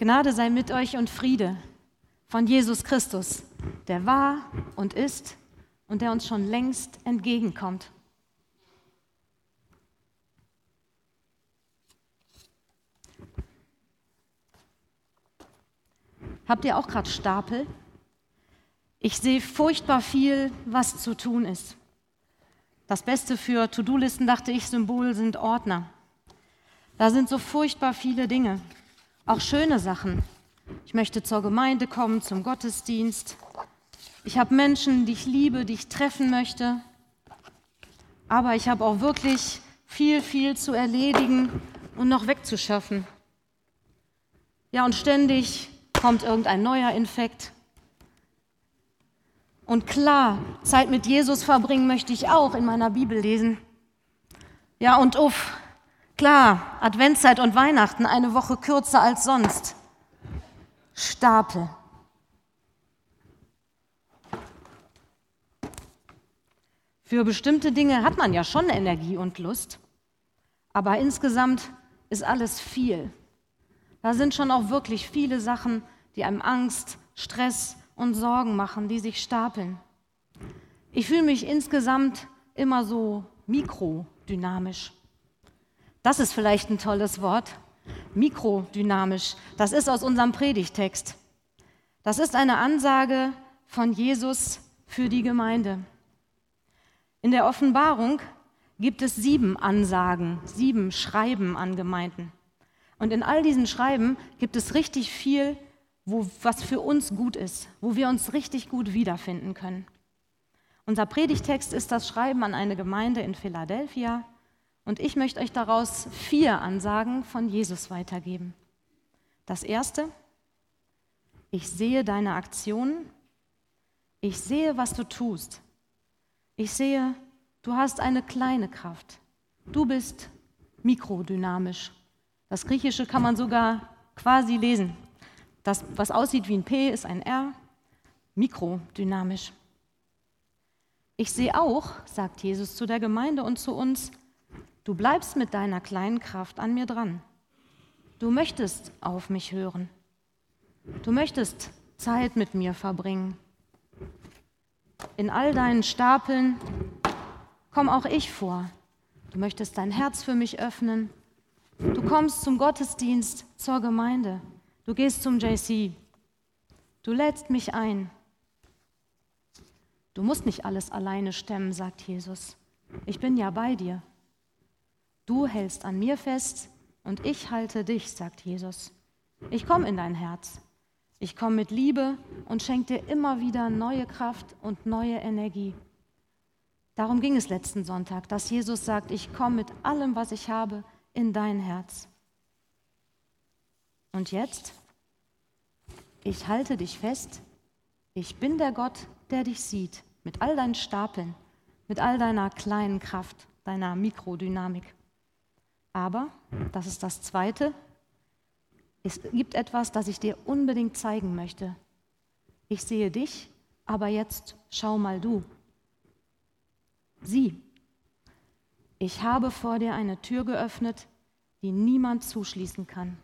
Gnade sei mit euch und Friede von Jesus Christus, der war und ist und der uns schon längst entgegenkommt. Habt ihr auch gerade Stapel? Ich sehe furchtbar viel, was zu tun ist. Das Beste für To-Do-Listen, dachte ich, Symbol sind Ordner. Da sind so furchtbar viele Dinge, auch schöne Sachen. Ich möchte zur Gemeinde kommen, zum Gottesdienst. Ich habe Menschen, die ich liebe, die ich treffen möchte. Aber ich habe auch wirklich viel, viel zu erledigen und noch wegzuschaffen. Ja, und ständig kommt irgendein neuer Infekt. Und klar, Zeit mit Jesus verbringen möchte ich auch in meiner Bibel lesen. Ja, und uff, klar, Adventszeit und Weihnachten eine Woche kürzer als sonst. Stapel. Für bestimmte Dinge hat man ja schon Energie und Lust, aber insgesamt ist alles viel. Da sind schon auch wirklich viele Sachen, die einem Angst, Stress und Sorgen machen, die sich stapeln. Ich fühle mich insgesamt immer so mikrodynamisch. Das ist vielleicht ein tolles Wort. Mikrodynamisch. Das ist aus unserem Predigtext. Das ist eine Ansage von Jesus für die Gemeinde. In der Offenbarung gibt es sieben Ansagen, sieben Schreiben an Gemeinden. Und in all diesen Schreiben gibt es richtig viel, wo, was für uns gut ist, wo wir uns richtig gut wiederfinden können. Unser Predigtext ist das Schreiben an eine Gemeinde in Philadelphia und ich möchte euch daraus vier Ansagen von Jesus weitergeben. Das erste, ich sehe deine Aktionen, ich sehe, was du tust, ich sehe, du hast eine kleine Kraft, du bist mikrodynamisch das Griechische kann man sogar quasi lesen. Das, was aussieht wie ein P, ist ein R, mikrodynamisch. Ich sehe auch, sagt Jesus zu der Gemeinde und zu uns, du bleibst mit deiner kleinen Kraft an mir dran. Du möchtest auf mich hören. Du möchtest Zeit mit mir verbringen. In all deinen Stapeln komm auch ich vor. Du möchtest dein Herz für mich öffnen. Du kommst zum Gottesdienst, zur Gemeinde. Du gehst zum JC. Du lädst mich ein. Du musst nicht alles alleine stemmen, sagt Jesus. Ich bin ja bei dir. Du hältst an mir fest und ich halte dich, sagt Jesus. Ich komme in dein Herz. Ich komme mit Liebe und schenke dir immer wieder neue Kraft und neue Energie. Darum ging es letzten Sonntag, dass Jesus sagt, ich komme mit allem, was ich habe, in dein Herz. Und jetzt, ich halte dich fest, ich bin der Gott, der dich sieht, mit all deinen Stapeln, mit all deiner kleinen Kraft, deiner Mikrodynamik. Aber, das ist das Zweite, es gibt etwas, das ich dir unbedingt zeigen möchte. Ich sehe dich, aber jetzt schau mal du. Sieh, ich habe vor dir eine Tür geöffnet, die niemand zuschließen kann.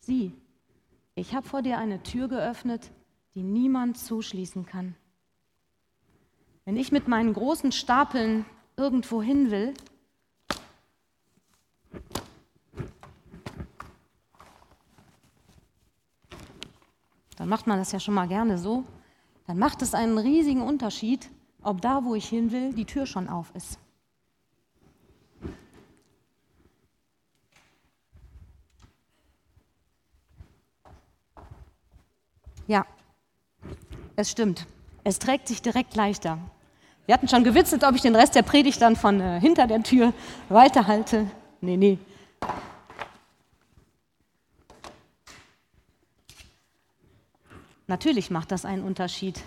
Sieh, ich habe vor dir eine Tür geöffnet, die niemand zuschließen kann. Wenn ich mit meinen großen Stapeln irgendwo hin will, dann macht man das ja schon mal gerne so, dann macht es einen riesigen Unterschied, ob da, wo ich hin will, die Tür schon auf ist. Ja, es stimmt. Es trägt sich direkt leichter. Wir hatten schon gewitzelt, ob ich den Rest der Predigt dann von äh, hinter der Tür weiterhalte. Nee, nee. Natürlich macht das einen Unterschied,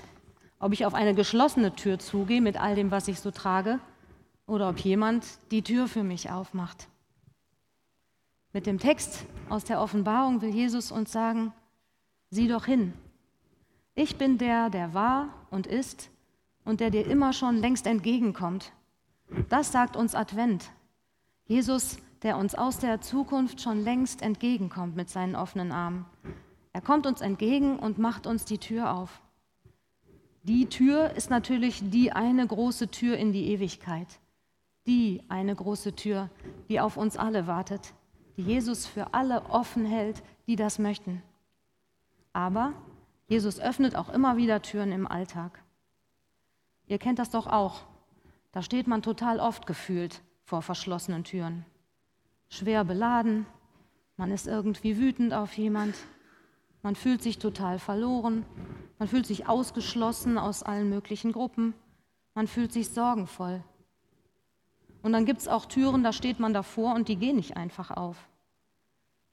ob ich auf eine geschlossene Tür zugehe mit all dem, was ich so trage, oder ob jemand die Tür für mich aufmacht. Mit dem Text aus der Offenbarung will Jesus uns sagen, sieh doch hin, ich bin der, der war und ist und der dir immer schon längst entgegenkommt. Das sagt uns Advent. Jesus, der uns aus der Zukunft schon längst entgegenkommt mit seinen offenen Armen. Er kommt uns entgegen und macht uns die Tür auf. Die Tür ist natürlich die eine große Tür in die Ewigkeit. Die eine große Tür, die auf uns alle wartet, die Jesus für alle offen hält, die das möchten. Aber Jesus öffnet auch immer wieder Türen im Alltag. Ihr kennt das doch auch. Da steht man total oft gefühlt vor verschlossenen Türen. Schwer beladen, man ist irgendwie wütend auf jemand, man fühlt sich total verloren, man fühlt sich ausgeschlossen aus allen möglichen Gruppen, man fühlt sich sorgenvoll. Und dann gibt es auch Türen, da steht man davor und die gehen nicht einfach auf.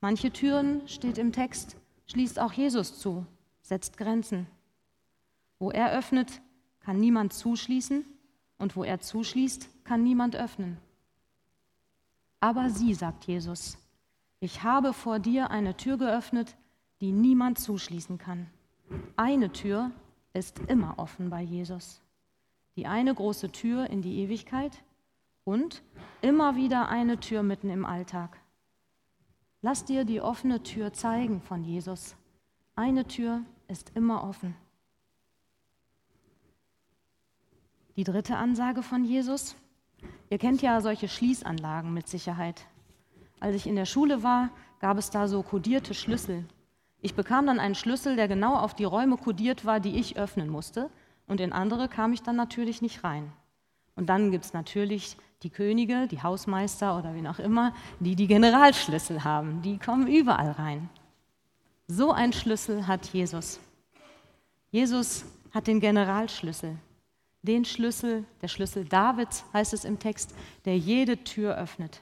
Manche Türen, steht im Text, schließt auch Jesus zu, setzt Grenzen. Wo er öffnet, kann niemand zuschließen und wo er zuschließt, kann niemand öffnen. Aber sie, sagt Jesus, ich habe vor dir eine Tür geöffnet, die niemand zuschließen kann. Eine Tür ist immer offen bei Jesus. Die eine große Tür in die Ewigkeit und immer wieder eine Tür mitten im Alltag. Lass dir die offene Tür zeigen von Jesus. Eine Tür ist immer offen. Die dritte Ansage von Jesus. Ihr kennt ja solche Schließanlagen mit Sicherheit. Als ich in der Schule war, gab es da so kodierte Schlüssel. Ich bekam dann einen Schlüssel, der genau auf die Räume kodiert war, die ich öffnen musste. Und in andere kam ich dann natürlich nicht rein. Und dann gibt es natürlich die Könige, die Hausmeister oder wen auch immer, die die Generalschlüssel haben. Die kommen überall rein. So ein Schlüssel hat Jesus. Jesus hat den Generalschlüssel. Den Schlüssel, der Schlüssel Davids heißt es im Text, der jede Tür öffnet.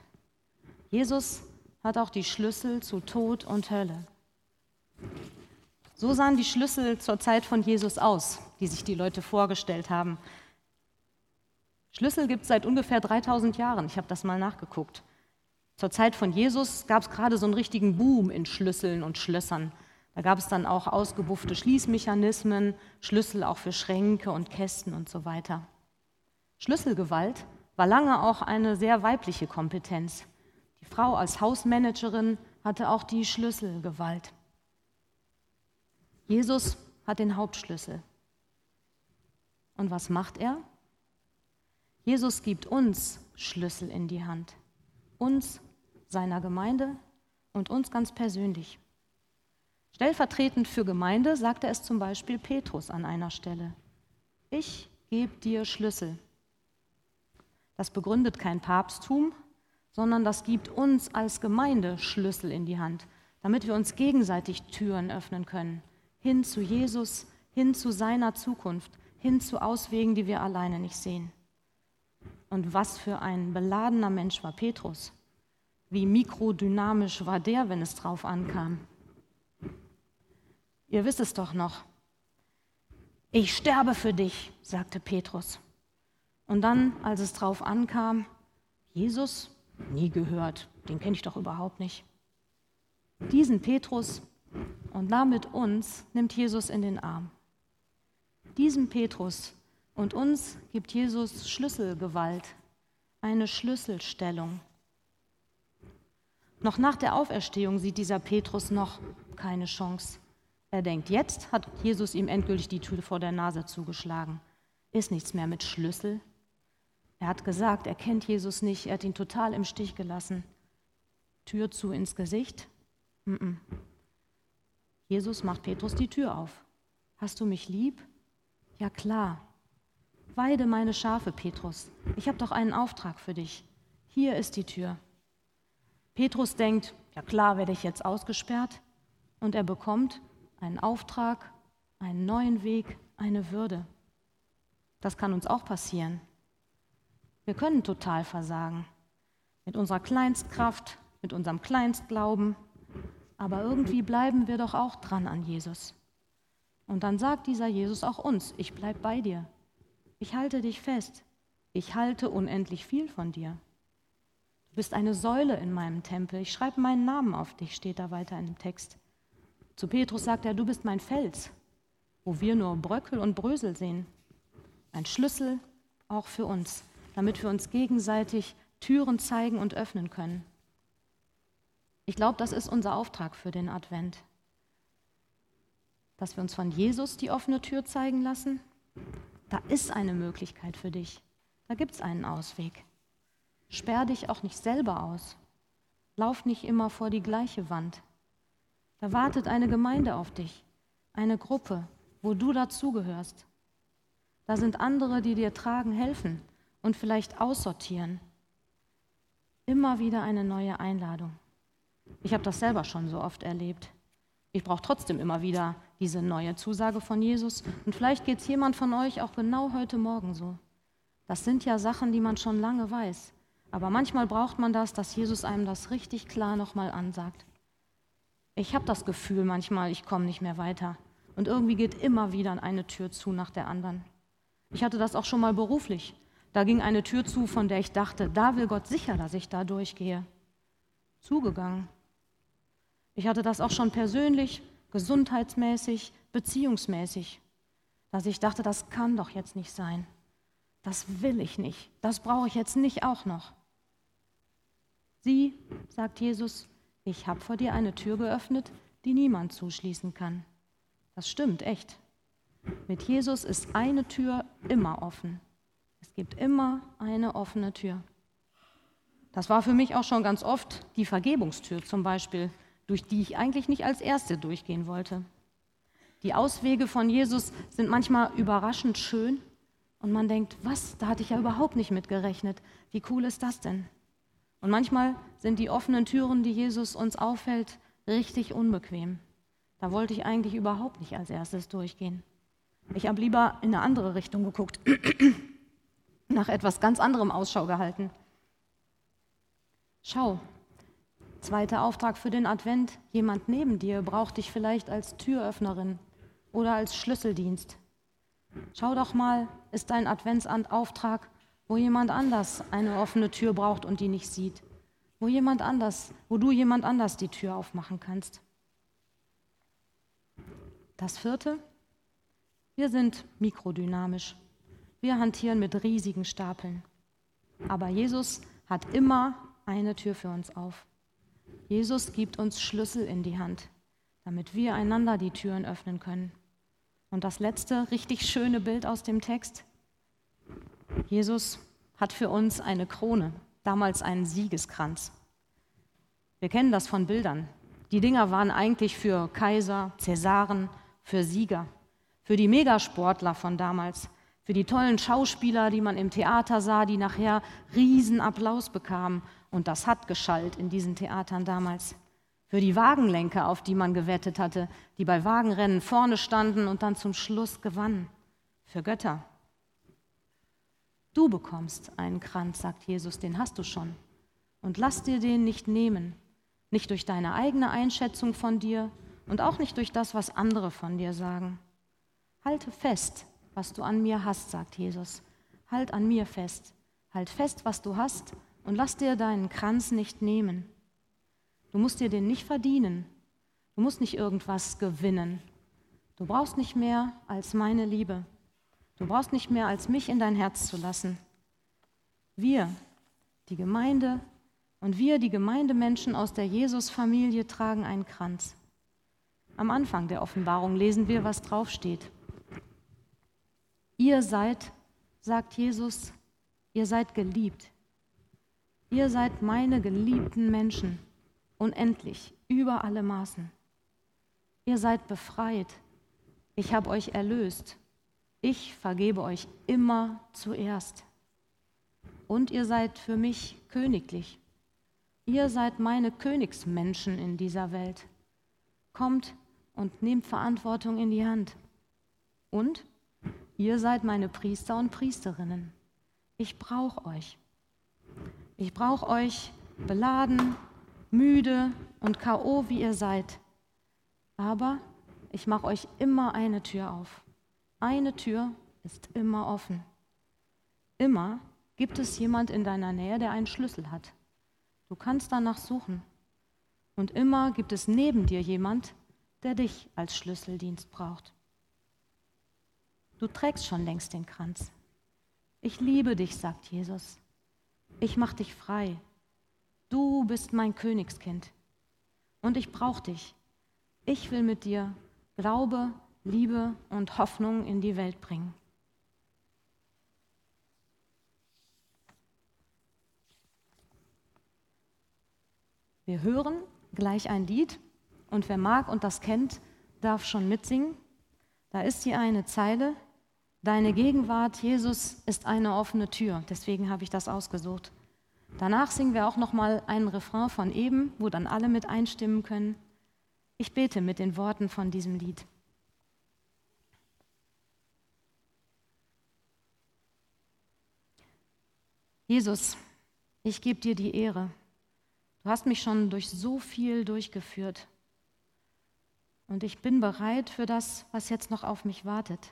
Jesus hat auch die Schlüssel zu Tod und Hölle. So sahen die Schlüssel zur Zeit von Jesus aus, die sich die Leute vorgestellt haben. Schlüssel gibt es seit ungefähr 3000 Jahren. Ich habe das mal nachgeguckt. Zur Zeit von Jesus gab es gerade so einen richtigen Boom in Schlüsseln und Schlössern. Da gab es dann auch ausgebuffte Schließmechanismen, Schlüssel auch für Schränke und Kästen und so weiter. Schlüsselgewalt war lange auch eine sehr weibliche Kompetenz. Die Frau als Hausmanagerin hatte auch die Schlüsselgewalt. Jesus hat den Hauptschlüssel. Und was macht er? Jesus gibt uns Schlüssel in die Hand, uns, seiner Gemeinde und uns ganz persönlich. Stellvertretend für Gemeinde sagte es zum Beispiel Petrus an einer Stelle. Ich gebe dir Schlüssel. Das begründet kein Papsttum, sondern das gibt uns als Gemeinde Schlüssel in die Hand, damit wir uns gegenseitig Türen öffnen können, hin zu Jesus, hin zu seiner Zukunft, hin zu Auswegen, die wir alleine nicht sehen. Und was für ein beladener Mensch war Petrus. Wie mikrodynamisch war der, wenn es drauf ankam. Ihr wisst es doch noch. Ich sterbe für dich, sagte Petrus. Und dann, als es drauf ankam, Jesus, nie gehört, den kenne ich doch überhaupt nicht. Diesen Petrus und damit uns nimmt Jesus in den Arm. Diesen Petrus und uns gibt Jesus Schlüsselgewalt, eine Schlüsselstellung. Noch nach der Auferstehung sieht dieser Petrus noch keine Chance. Er denkt, jetzt hat Jesus ihm endgültig die Tür vor der Nase zugeschlagen. Ist nichts mehr mit Schlüssel. Er hat gesagt, er kennt Jesus nicht, er hat ihn total im Stich gelassen. Tür zu ins Gesicht? Mm -mm. Jesus macht Petrus die Tür auf. Hast du mich lieb? Ja klar, Weide meine Schafe, Petrus. Ich habe doch einen Auftrag für dich. Hier ist die Tür. Petrus denkt, ja klar werde ich jetzt ausgesperrt. Und er bekommt einen Auftrag, einen neuen Weg, eine Würde. Das kann uns auch passieren. Wir können total versagen. Mit unserer Kleinstkraft, mit unserem Kleinstglauben. Aber irgendwie bleiben wir doch auch dran an Jesus. Und dann sagt dieser Jesus auch uns, ich bleibe bei dir. Ich halte dich fest. Ich halte unendlich viel von dir. Du bist eine Säule in meinem Tempel. Ich schreibe meinen Namen auf dich, steht da weiter in dem Text. Zu Petrus sagt er, du bist mein Fels, wo wir nur Bröckel und Brösel sehen. Ein Schlüssel auch für uns, damit wir uns gegenseitig Türen zeigen und öffnen können. Ich glaube, das ist unser Auftrag für den Advent. Dass wir uns von Jesus die offene Tür zeigen lassen. Da ist eine Möglichkeit für dich. Da gibt es einen Ausweg. Sperr dich auch nicht selber aus. Lauf nicht immer vor die gleiche Wand. Da wartet eine Gemeinde auf dich, eine Gruppe, wo du dazugehörst. Da sind andere, die dir tragen, helfen und vielleicht aussortieren. Immer wieder eine neue Einladung. Ich habe das selber schon so oft erlebt. Ich brauche trotzdem immer wieder diese neue Zusage von Jesus. Und vielleicht geht es jemand von euch auch genau heute Morgen so. Das sind ja Sachen, die man schon lange weiß. Aber manchmal braucht man das, dass Jesus einem das richtig klar nochmal ansagt. Ich habe das Gefühl manchmal, ich komme nicht mehr weiter. Und irgendwie geht immer wieder eine Tür zu nach der anderen. Ich hatte das auch schon mal beruflich. Da ging eine Tür zu, von der ich dachte, da will Gott sicher, dass ich da durchgehe. Zugegangen. Ich hatte das auch schon persönlich, gesundheitsmäßig, beziehungsmäßig, dass ich dachte, das kann doch jetzt nicht sein. Das will ich nicht. Das brauche ich jetzt nicht auch noch. Sieh, sagt Jesus, ich habe vor dir eine Tür geöffnet, die niemand zuschließen kann. Das stimmt, echt. Mit Jesus ist eine Tür immer offen. Es gibt immer eine offene Tür. Das war für mich auch schon ganz oft die Vergebungstür zum Beispiel, durch die ich eigentlich nicht als Erste durchgehen wollte. Die Auswege von Jesus sind manchmal überraschend schön und man denkt, was, da hatte ich ja überhaupt nicht mit gerechnet. Wie cool ist das denn? Und manchmal sind die offenen Türen, die Jesus uns aufhält, richtig unbequem. Da wollte ich eigentlich überhaupt nicht als erstes durchgehen. Ich habe lieber in eine andere Richtung geguckt, nach etwas ganz anderem Ausschau gehalten. Schau, zweiter Auftrag für den Advent, jemand neben dir braucht dich vielleicht als Türöffnerin oder als Schlüsseldienst. Schau doch mal, ist dein Adventsauftrag, wo jemand anders eine offene Tür braucht und die nicht sieht, wo jemand anders, wo du jemand anders die Tür aufmachen kannst. Das vierte, wir sind mikrodynamisch. Wir hantieren mit riesigen Stapeln. Aber Jesus hat immer eine Tür für uns auf. Jesus gibt uns Schlüssel in die Hand, damit wir einander die Türen öffnen können. Und das letzte richtig schöne Bild aus dem Text. Jesus hat für uns eine Krone, damals einen Siegeskranz. Wir kennen das von Bildern. Die Dinger waren eigentlich für Kaiser, Cäsaren, für Sieger für die Megasportler von damals, für die tollen Schauspieler, die man im Theater sah, die nachher Riesenapplaus bekamen. Und das hat geschallt in diesen Theatern damals. Für die Wagenlenker, auf die man gewettet hatte, die bei Wagenrennen vorne standen und dann zum Schluss gewannen. Für Götter. Du bekommst einen Kranz, sagt Jesus, den hast du schon. Und lass dir den nicht nehmen. Nicht durch deine eigene Einschätzung von dir und auch nicht durch das, was andere von dir sagen. Halte fest, was du an mir hast, sagt Jesus. Halt an mir fest. Halt fest, was du hast und lass dir deinen Kranz nicht nehmen. Du musst dir den nicht verdienen. Du musst nicht irgendwas gewinnen. Du brauchst nicht mehr als meine Liebe. Du brauchst nicht mehr als mich in dein Herz zu lassen. Wir, die Gemeinde und wir, die Gemeindemenschen aus der Jesus-Familie, tragen einen Kranz. Am Anfang der Offenbarung lesen wir, was draufsteht. Ihr seid, sagt Jesus, ihr seid geliebt. Ihr seid meine geliebten Menschen, unendlich, über alle Maßen. Ihr seid befreit. Ich habe euch erlöst. Ich vergebe euch immer zuerst. Und ihr seid für mich königlich. Ihr seid meine Königsmenschen in dieser Welt. Kommt und nehmt Verantwortung in die Hand. Und Ihr seid meine Priester und Priesterinnen. Ich brauche euch. Ich brauche euch beladen, müde und KO, wie ihr seid. Aber ich mache euch immer eine Tür auf. Eine Tür ist immer offen. Immer gibt es jemand in deiner Nähe, der einen Schlüssel hat. Du kannst danach suchen. Und immer gibt es neben dir jemand, der dich als Schlüsseldienst braucht. Du trägst schon längst den Kranz. Ich liebe dich, sagt Jesus. Ich mache dich frei. Du bist mein Königskind. und ich brauche dich. Ich will mit dir Glaube, Liebe und Hoffnung in die Welt bringen. Wir hören gleich ein Lied und wer mag und das kennt, darf schon mitsingen. Da ist hier eine Zeile, Deine Gegenwart, Jesus, ist eine offene Tür. Deswegen habe ich das ausgesucht. Danach singen wir auch noch mal einen Refrain von eben, wo dann alle mit einstimmen können. Ich bete mit den Worten von diesem Lied. Jesus, ich gebe dir die Ehre. Du hast mich schon durch so viel durchgeführt. Und ich bin bereit für das, was jetzt noch auf mich wartet.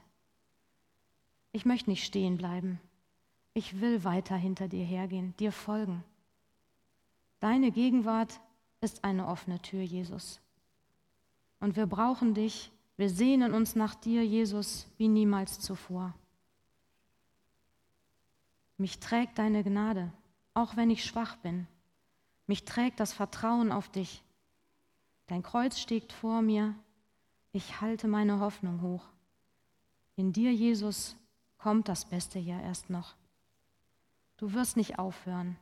Ich möchte nicht stehen bleiben. Ich will weiter hinter dir hergehen, dir folgen. Deine Gegenwart ist eine offene Tür, Jesus. Und wir brauchen dich, wir sehnen uns nach dir, Jesus, wie niemals zuvor. Mich trägt deine Gnade, auch wenn ich schwach bin. Mich trägt das Vertrauen auf dich. Dein Kreuz steht vor mir, ich halte meine Hoffnung hoch. In dir, Jesus, kommt das Beste ja erst noch. Du wirst nicht aufhören.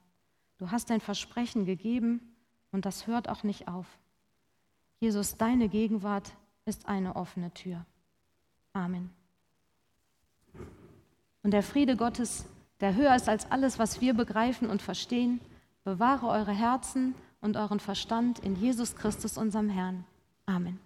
Du hast dein Versprechen gegeben und das hört auch nicht auf. Jesus, deine Gegenwart ist eine offene Tür. Amen. Und der Friede Gottes, der höher ist als alles, was wir begreifen und verstehen, bewahre eure Herzen und euren Verstand in Jesus Christus, unserem Herrn. Amen.